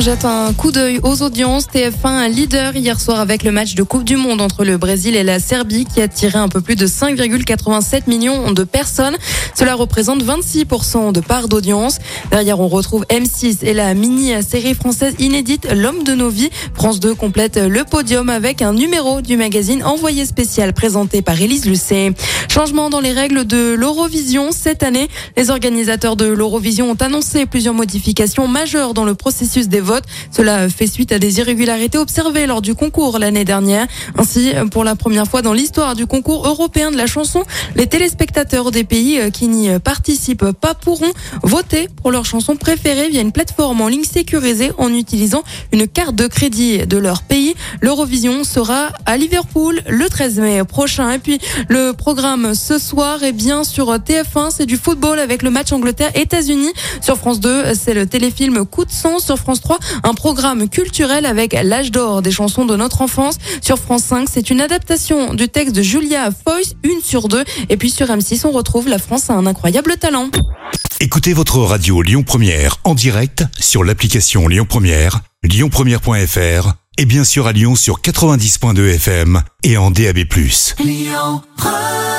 on jette un coup d'œil aux audiences. TF1 leader hier soir avec le match de Coupe du Monde entre le Brésil et la Serbie qui a attiré un peu plus de 5,87 millions de personnes. Cela représente 26% de part d'audience. Derrière, on retrouve M6 et la mini-série française inédite L'homme de nos vies. France 2 complète le podium avec un numéro du magazine Envoyé spécial présenté par Élise Lucet. Changement dans les règles de l'Eurovision cette année. Les organisateurs de l'Eurovision ont annoncé plusieurs modifications majeures dans le processus des votes. Cela fait suite à des irrégularités observées lors du concours l'année dernière. Ainsi, pour la première fois dans l'histoire du concours européen de la chanson, les téléspectateurs des pays qui n'y participent pas pourront voter pour leur chanson préférée via une plateforme en ligne sécurisée en utilisant une carte de crédit de leur pays. L'Eurovision sera à Liverpool le 13 mai prochain. Et puis, le programme ce soir est bien sur TF1, c'est du football avec le match Angleterre-États-Unis. Sur France 2, c'est le téléfilm Coup de sang. Sur France 3, un programme culturel avec l'âge d'or des chansons de notre enfance. Sur France 5, c'est une adaptation du texte de Julia Foyce, une sur deux. Et puis sur M6, on retrouve La France a un incroyable talent. Écoutez votre radio Lyon Première en direct sur l'application Lyon Première, lyonpremière.fr et bien sûr à Lyon sur 90.2 FM et en DAB+. Lyon Première